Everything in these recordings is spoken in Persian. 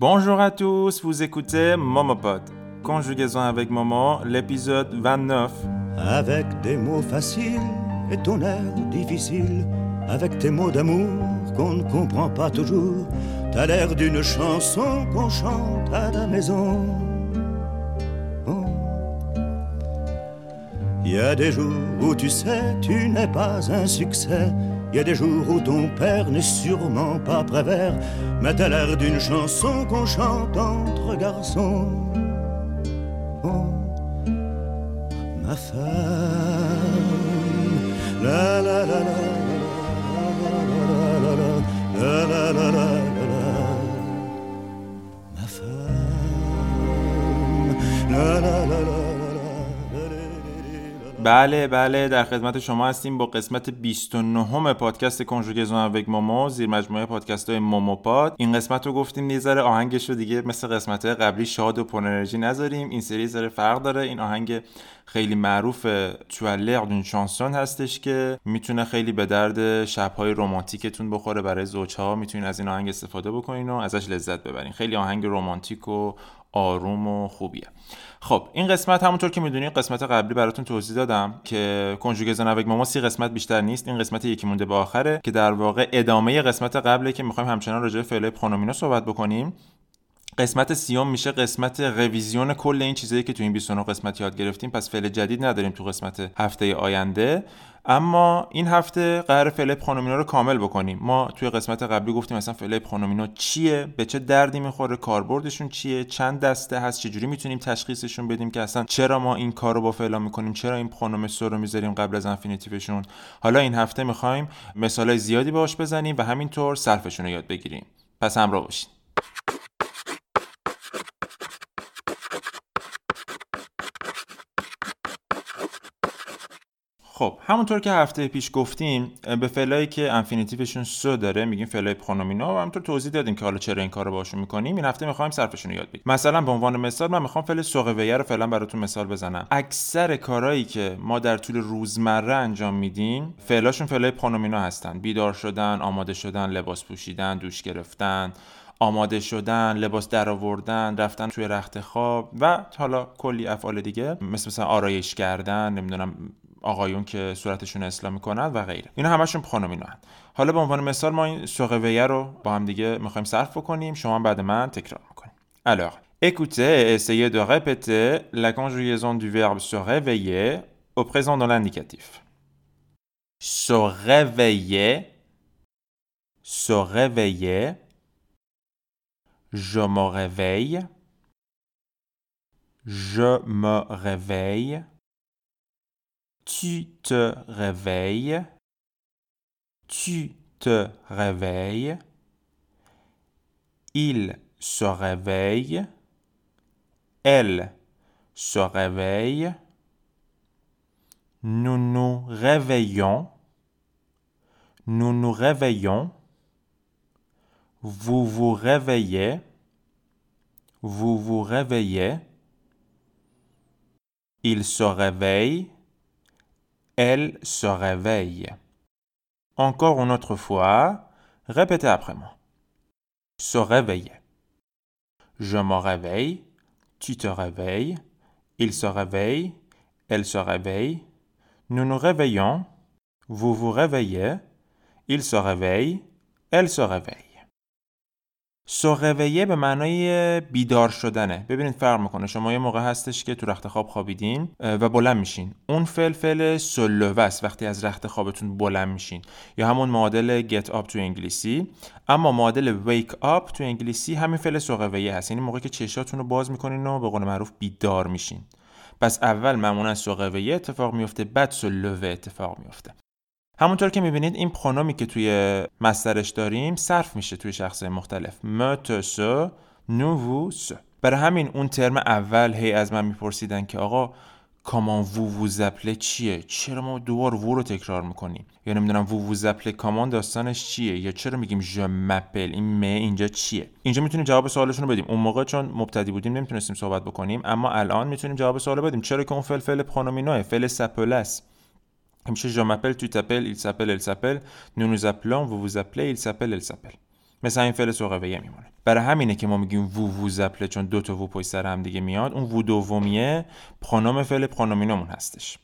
Bonjour à tous, vous écoutez Momopod. Conjugaison avec Momo, l'épisode 29. Avec des mots faciles et ton air difficile, avec tes mots d'amour qu'on ne comprend pas toujours, t'as l'air d'une chanson qu'on chante à la maison. Oh. Il y a des jours où tu sais, tu n'es pas un succès. Il y a des jours où ton père n'est sûrement pas prévert, mais t'as l'air d'une chanson qu'on chante entre garçons. Oh, ma femme, بله بله در خدمت شما هستیم با قسمت 29 پادکست کنجوگزون اوک مومو زیر مجموعه پادکست های مومو پاد این قسمت رو گفتیم یه آهنگش رو دیگه مثل قسمت قبلی شاد و پر انرژی نذاریم. این سری ذره فرق داره. این آهنگ خیلی معروف توالر دون شانسون هستش که می‌تونه خیلی به درد شبهای رمانتیکتون بخوره. برای زوجها می‌تونین از این آهنگ استفاده بکنین و ازش لذت ببرین. خیلی آهنگ رمانتیک و آروم و خوبیه. خب این قسمت همونطور که می‌دونید قسمت قبلی براتون توضیح دادم که کنجوگزن اوک ماما سی قسمت بیشتر نیست این قسمت یکی مونده به آخره که در واقع ادامه قسمت قبله که می‌خوایم همچنان راجع به فعل صحبت بکنیم. قسمت سیوم میشه قسمت révision کل این چیزایی که تو این 29 قسمت یاد گرفتیم. پس فعل جدید نداریم تو قسمت هفته آینده. اما این هفته قرار فعل pronominaux رو کامل بکنیم. ما توی قسمت قبلی گفتیم مثلا فعل pronominaux چیه؟ به چه دردی می‌خوره؟ کاربردشون چیه؟ چند دسته هست؟ چجوری می‌تونیم تشخیصشون بدیم که اصلا چرا ما این کار رو با فعلا می‌کنیم؟ چرا این pronom se و رو می‌ذاریم قبل از infinitif شون حالا این هفته می‌خوایم مثالای زیادی باش بزنیم و همینطور صرفشون رو یاد بگیریم. پس همراه باشین. خب همونطور که هفته پیش گفتیم به فعلایی که انفینیتیوشون سو داره میگیم فعلای پرونومینا و همونطور توضیح دادیم که حالا چرا این کارو باشون می‌کنیم. این هفته می‌خوایم صرفشون رو یاد بگیریم. مثلا به عنوان مثال من می‌خوام فعل سوقویه رو فعلا براتون مثال بزنم. اکثر کارهایی که ما در طول روزمره انجام میدیم فعلاشون فعلای پرونومینا هستن. بیدار شدن آماده شدن لباس پوشیدن دوش گرفتن آماده شدن لباس درآوردن رفتن توی رخت خواب و حالا کلی افعال دیگه مثل مثلا آرایش کردن نمی‌دونم آقایون که صورتشون اصلاح می‌کنند و غیره اینا همشون پرونومینا هست حالا به عنوان مثال ما این سوقویه رو با هم دیگه می‌خوایم صرف بکنیم شما بعد من تکرار می‌کنیم alors écoutez essayez de répéter la conjugaison du verbe se réveiller au présent dans l'indicatif se réveiller se réveiller je me réveille je me réveille tu te réveilles, tu te réveilles, il se réveille, elle se réveille, nous nous réveillons, nous nous réveillons, vous vous réveillez, vous vous réveillez, il se réveille, elle se réveille. Encore une autre fois, répétez après moi. Se réveiller. Je me réveille, tu te réveilles, il se réveille, elle se réveille, nous nous réveillons, vous vous réveillez, il se réveille, elle se réveille. سوقویه به معنای بیدار شدنه. ببینید فرق می‌کنه. شما یه موقع هستش که تو رخت خواب خوابیدین و بلند میشین. اون فعل فعل است وقتی از رخت خوابتون بلند میشین. یا همون معادل get up تو انگلیسی. اما معادل wake up تو انگلیسی همین فعل سوقویه هست. یعنی موقعی که چشاتون رو باز می‌کنین و به قول معروف بیدار میشین. پس اول معمولا سوقویه اتفاق میفته بعد سلوه اتفاق میفته همونطور که می‌بینید این پرونومی که توی مسترش داریم صرف میشه توی شخص مختلف. م سو نو سو برای همین اون ترم اول هی از من میپرسیدن که آقا کامان وو زپله چیه؟ چرا ما دوبار وو رو تکرار می‌کنیم؟ یا نمی‌دونم وو وو زپله کامان داستانش چیه؟ یا چرا میگیم ژ مپل این م اینجا چیه؟ اینجا می‌تونیم جواب سوالشون رو بدیم. اون موقع چون مبتدی بودیم نمی‌تونستیم صحبت بکنیم اما الان می‌تونیم جواب سوال بدیم. چرا که اون فعل پرونومینوه فعل سپله است je m'appelle tu t'appelles il s'appelle elle s'appelle nous nous appelons vous vous appelez il s'appelle elle s'appelle مثلا این فعل سوقویه میمونه برای همینه که ما میگیم وو وو زپله چون دو تا وو پشت سر هم دیگه میاد اون وو دومیه پرونوم فعل پرونومینومون هستش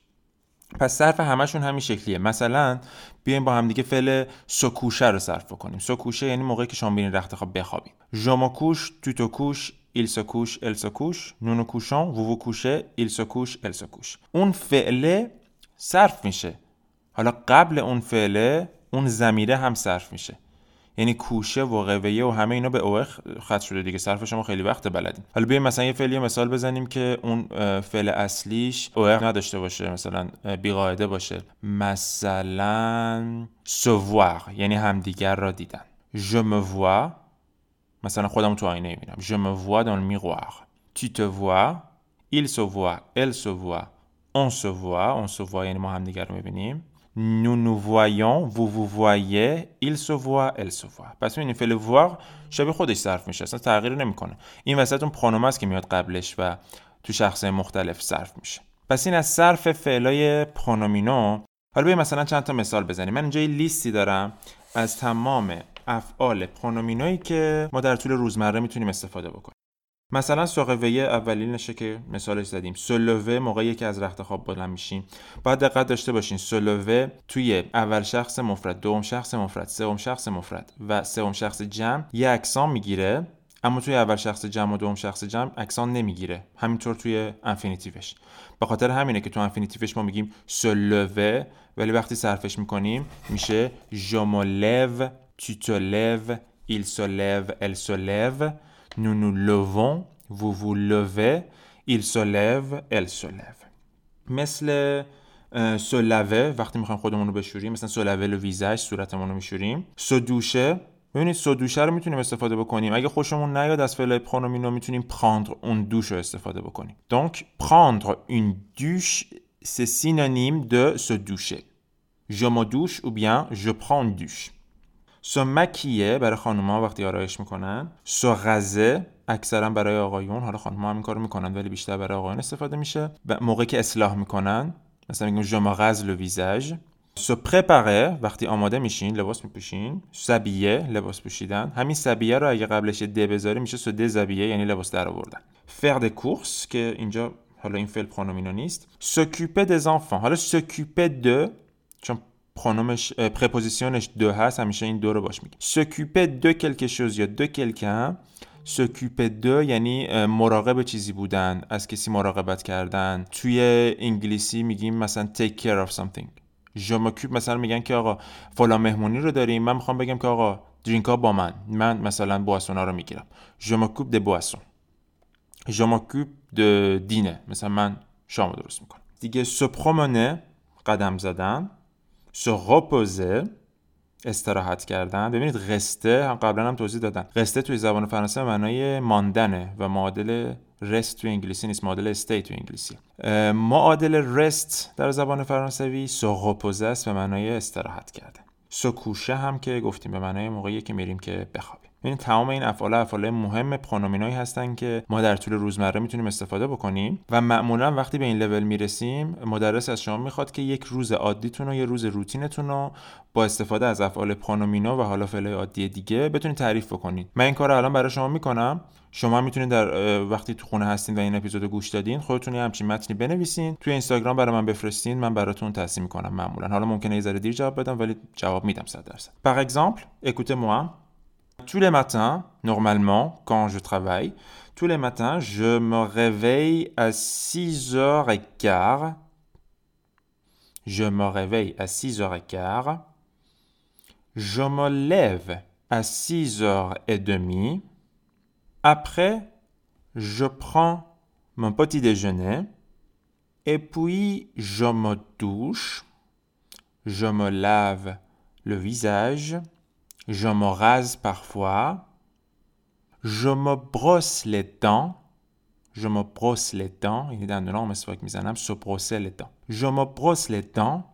پس صرف همشون همین شکلیه مثلا بیایم با هم دیگه فعل سکوشه رو صرف بکنیم سکوشه یعنی موقعی که شما بیرین رخت خواب بخوابیم تو کوش ایل کوش ال کوش نونو کوشان وو کوشه ایل کوش ال کوش اون فعله صرف میشه. حالا قبل اون فعله اون زمیره هم صرف میشه. یعنی کوشه و قویه و همه اینا به اوه خط شده دیگه. صرف شما خیلی وقت بلدین. حالا بیایم مثلا یه فعلی مثال بزنیم که اون فعل اصلیش اوه نداشته باشه مثلا بیقاعده باشه. مثلا سووار یعنی همدیگر را دیدن. Je me vois. مثلا خودم تو آینه می‌بینم. Je me vois dans le miroir. Tu te vois. Il se voit. Elle se voit. On se voit on se voit یعنی ما همدیگر رو می‌بینیم nous nous voyons, vous vous voyez, il se voit, elle se voit. پس می‌بینید فعل voir شبیه خودش صرف میشه اصلا تغییر نمی‌کنه این وسط اون پرونوم است که میاد قبلش و تو شخص مختلف صرف میشه پس این از صرف فعلای پرونومینو حالا بیایم مثلا چند تا مثال بزنیم من اینجا لیستی دارم از تمام افعال پرونومینویی که ما در طول روزمره می‌تونیم استفاده بکنیم مثلا سوقویه اولینشه که مثالش زدیم. سلوه موقعی که از رخت خواب بلند میشیم. باید دقت داشته باشین. سلوه توی اول شخص مفرد دوم شخص مفرد سوم شخص مفرد و سوم شخص جمع یه اکسان می‌گیره. اما توی اول شخص جمع و دوم شخص جمع اکسان نمی‌گیره. همینطور توی انفینیتیوش به خاطر همینه که تو انفینیتیوش ما میگیم سلوه ولی وقتی صرفش می‌کنیم میشه ژمولو تو te il se se nous nous levons, vous vous levez, il se lève, elle se lève. مثل se laver وقتی می‌خوایم خودمون رو بشوریم مثلا se laver le visage صورتمون رو میشوریم se doucher ببینید سو دوشه رو می‌تونیم استفاده بکنیم اگه خوشمون نیاد از فعل پرونومینو می‌تونیم prendre اون دوش رو استفاده بکنیم donc prendre une douche c'est synonyme de se doucher je me douche ou bien je prends une douche سو مکیه برای خانوما وقتی آرایش می‌کنن؟ سو غزه اکثرا برای آقایون حالا خانوما هم این کارو می‌کنن ولی بیشتر برای آقایون استفاده میشه و موقعی که اصلاح می‌کنن مثلا میگم ژما غز لو ویزاژ سو پرپاره وقتی آماده میشین لباس میپوشین سبیه لباس پوشیدن. همین سبیه رو اگه قبلش د بذاری میشه سو د زبیه یعنی لباس در آوردن. فرد کورس که اینجا حالا این فعل pronominaux نیست. s'occuper de حالا s'occuper de چون pronom ش préposition ش de هست همیشه این de رو باش میگه. s'occuper de quelque chose یا de quelqu'un s'occuper de یعنی مراقب چیزی بودن از کسی مراقبت کردن. توی انگلیسی میگیم مثلا take care of something. je m'occupe مثلا میگن که آقا فلان مهمونی رو داریم من می‌خوام بگم که آقا drink ها با من. من مثلا boisson ها رو می‌گیرم. ژموکوپ د بواسون ژموکوپ د دینه مثلا من شام درست می‌کنم. دیگه سپرومنه قدم زدن. Se reposer استراحت کردن. ببینید قسته قبلا هم توضیح دادن. قسته توی زبان فرانسه معنای ماندنه و معادل رست توی انگلیسی نیست معادل استی توی انگلیسی. معادل رست در زبان فرانسوی سوغوپوزه است به معنای استراحت کردن. سکوشه هم که گفتیم به معنای موقعی که میریم که بخوابیم. یعنی تمام این افعال افعال مهم پرونومینایی هستن که ما در طول روزمره می‌تونیم استفاده بکنیم و معمولا وقتی به این لول می‌رسیم مدرس از شما می‌خواد که یک روز عادیتون رو یه روز روتینتون رو با استفاده از افعال پرونومینو و حالا فعل عادی دیگه بتونید تعریف بکنید. من این کار الان برای شما می‌کنم. شما می‌تونید در وقتی تو خونه هستین و این اپیزود گوش دادین خودتون یه همچین متنی بنویسین. توی اینستاگرام برای من بفرستین من براتون تصحیح می‌کنم معمولا. حالا ممکنه یه ذره دیر جواب بدم ولی جواب میدم 100 درصد. Par exemple écoutez-moi. Tous les matins, normalement, quand je travaille, tous les matins, je me réveille à 6h15. Je me réveille à 6h15. Je me lève à 6h30. Après, je prends mon petit déjeuner. Et puis, je me douche. Je me lave le visage. Je me rase parfois. Je me brosse les dents. Je me brosse les dents. Il est dans le nom, mais c'est que se brosser les dents. Je me brosse les dents.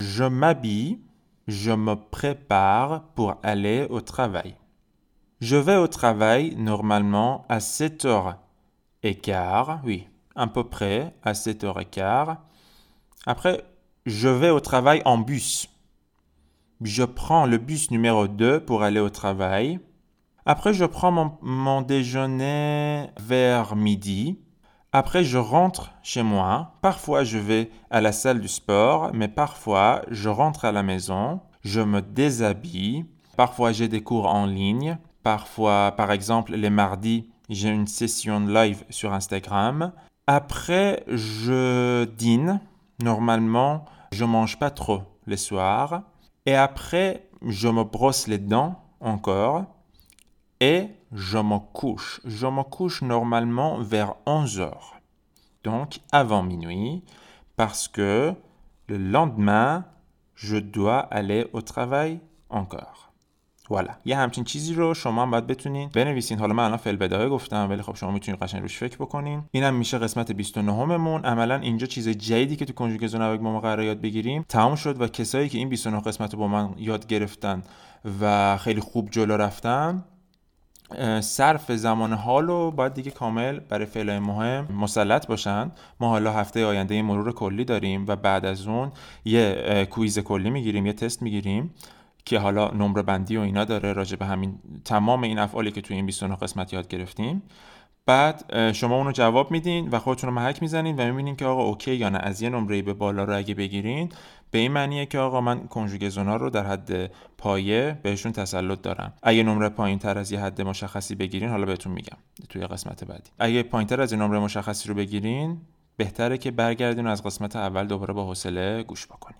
Je m'habille. Je me prépare pour aller au travail. Je vais au travail normalement à 7h15. Oui, à peu près à 7h15. Après, je vais au travail en bus. Je prends le bus numéro 2 pour aller au travail. Après, je prends mon, mon déjeuner vers midi. Après, je rentre chez moi. Parfois, je vais à la salle du sport, mais parfois, je rentre à la maison. Je me déshabille. Parfois, j'ai des cours en ligne. Parfois, par exemple, les mardis, j'ai une session live sur Instagram. Après, je dîne. Normalement, je mange pas trop les soirs. Et après, je me brosse les dents encore. Et je me couche. Je me couche normalement vers 11 heures. Donc avant minuit. Parce que le lendemain, je dois aller au travail encore. والا. یه همچین چیزی رو شما هم باید بتونین بنویسین. حالا من الان فعل بداهه گفتم ولی خب شما می‌تونید قشنگ روش فکر بکنین. اینم میشه قسمت 29 مون عملا اینجا چیز جدیدی که تو کنجوگزون اوگ ما قرار یاد بگیریم تمام شد و کسایی که این 29 قسمت رو با من یاد گرفتن و خیلی خوب جلو رفتن صرف زمان حال رو باید دیگه کامل برای فعلای مهم مسلط باشن. ما حالا هفته آینده مرور کلی داریم و بعد از اون یه quiz کلی می‌گیریم یه تست می‌گیریم. که حالا نمره بندی و اینا داره راجع به همین تمام این افعالی که توی این 29 قسمت یاد گرفتیم. بعد شما اونو جواب میدین و خودتون رو محک می‌زنین و می‌بینین که آقا OK یا نه از یه نمره به بالا رو اگه بگیرین به این معنیه که آقا من conjugaison ا رو در حد پایه بهشون تسلط دارم. اگه نمره پایین تر از یه حد مشخصی بگیرین حالا بهتون میگم توی قسمت بعدی. اگه پایین تر از یه نمره مشخصی رو بگیرین بهتره که برگردین و از قسمت اول دوباره با حوصله گوش بکنین.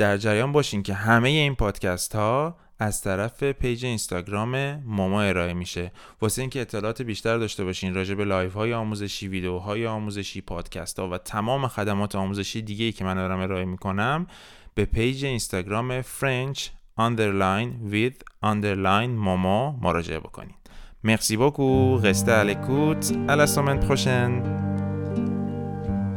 در جریان باشین که همه این پادکست ها از طرف page اینستاگرام ماما ارائه میشه. واسه اینکه اطلاعات بیشتر داشته باشین راجع به live های آموزشی ویدیوهای آموزشی پادکست ها و تمام خدمات آموزشی دیگه ای که من دارم ارائه می‌کنم به پیج اینستاگرام French underline with underline ماما مراجعه بکنید مرسی beaucoup. Restez à l'écoute. À la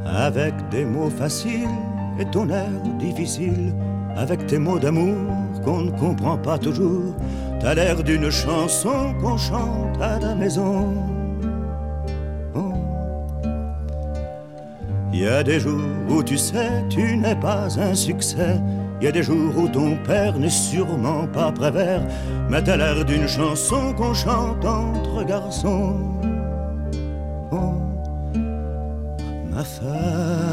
avec des mots faciles. Et ton air difficile avec tes mots d'amour qu'on ne comprend pas toujours. T'as l'air d'une chanson qu'on chante à la maison. Il y a des jours où tu sais, tu n'es pas un succès. Il y a des jours où ton père n'est sûrement pas prévert. Mais t'as l'air d'une chanson qu'on chante entre garçons. Oh, ma femme,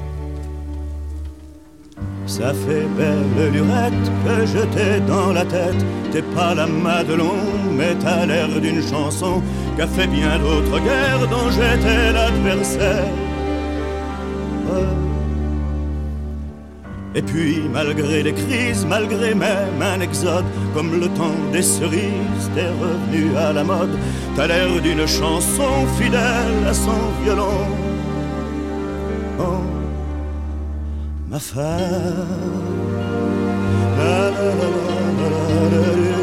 Ça fait belle lurette que je t'ai dans la tête. T'es pas la Madelon, mais t'as l'air d'une chanson qu'a fait bien d'autres guerres dont j'étais l'adversaire. Et puis, malgré les crises, malgré même un exode, comme le temps des cerises, t'es revenu à la mode. T'as l'air d'une chanson fidèle à son violon. Oh, ma femme. La, la, la,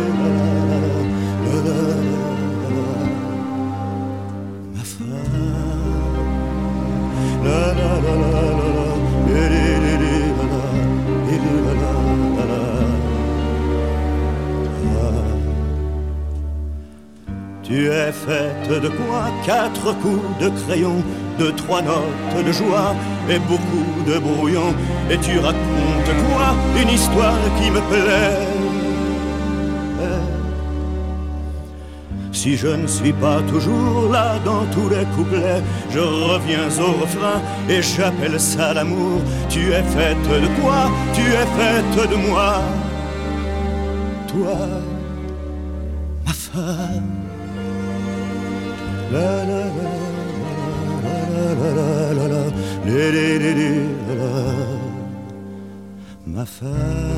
Tu es faite de quoi Quatre coups de crayon, de trois notes de joie et beaucoup de brouillon. Et tu racontes quoi? Une histoire qui me plaît. Si je ne suis pas toujours là dans tous les couplets, je reviens au refrain et j'appelle ça l'amour. Tu es faite de quoi? Tu es faite de moi. Toi, ma femme. Ma femme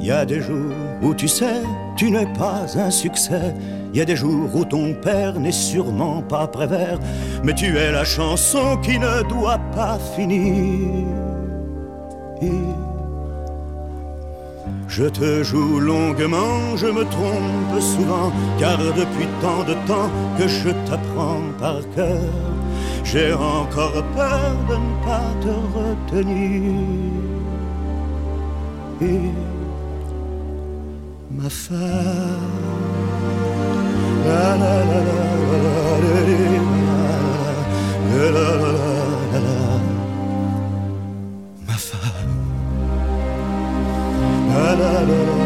Il y a des jours où tu sais, tu n'es pas un succès il y a des jours où ton père n'est sûrement pas prévert, mais tu es la chanson qui ne doit pas finir. Je te joue longuement, je me trompe souvent, car depuis tant de temps que je t'apprends par cœur, j'ai encore peur de ne pas te retenir. ma femme. La la la la la la la la ma femme. La la la la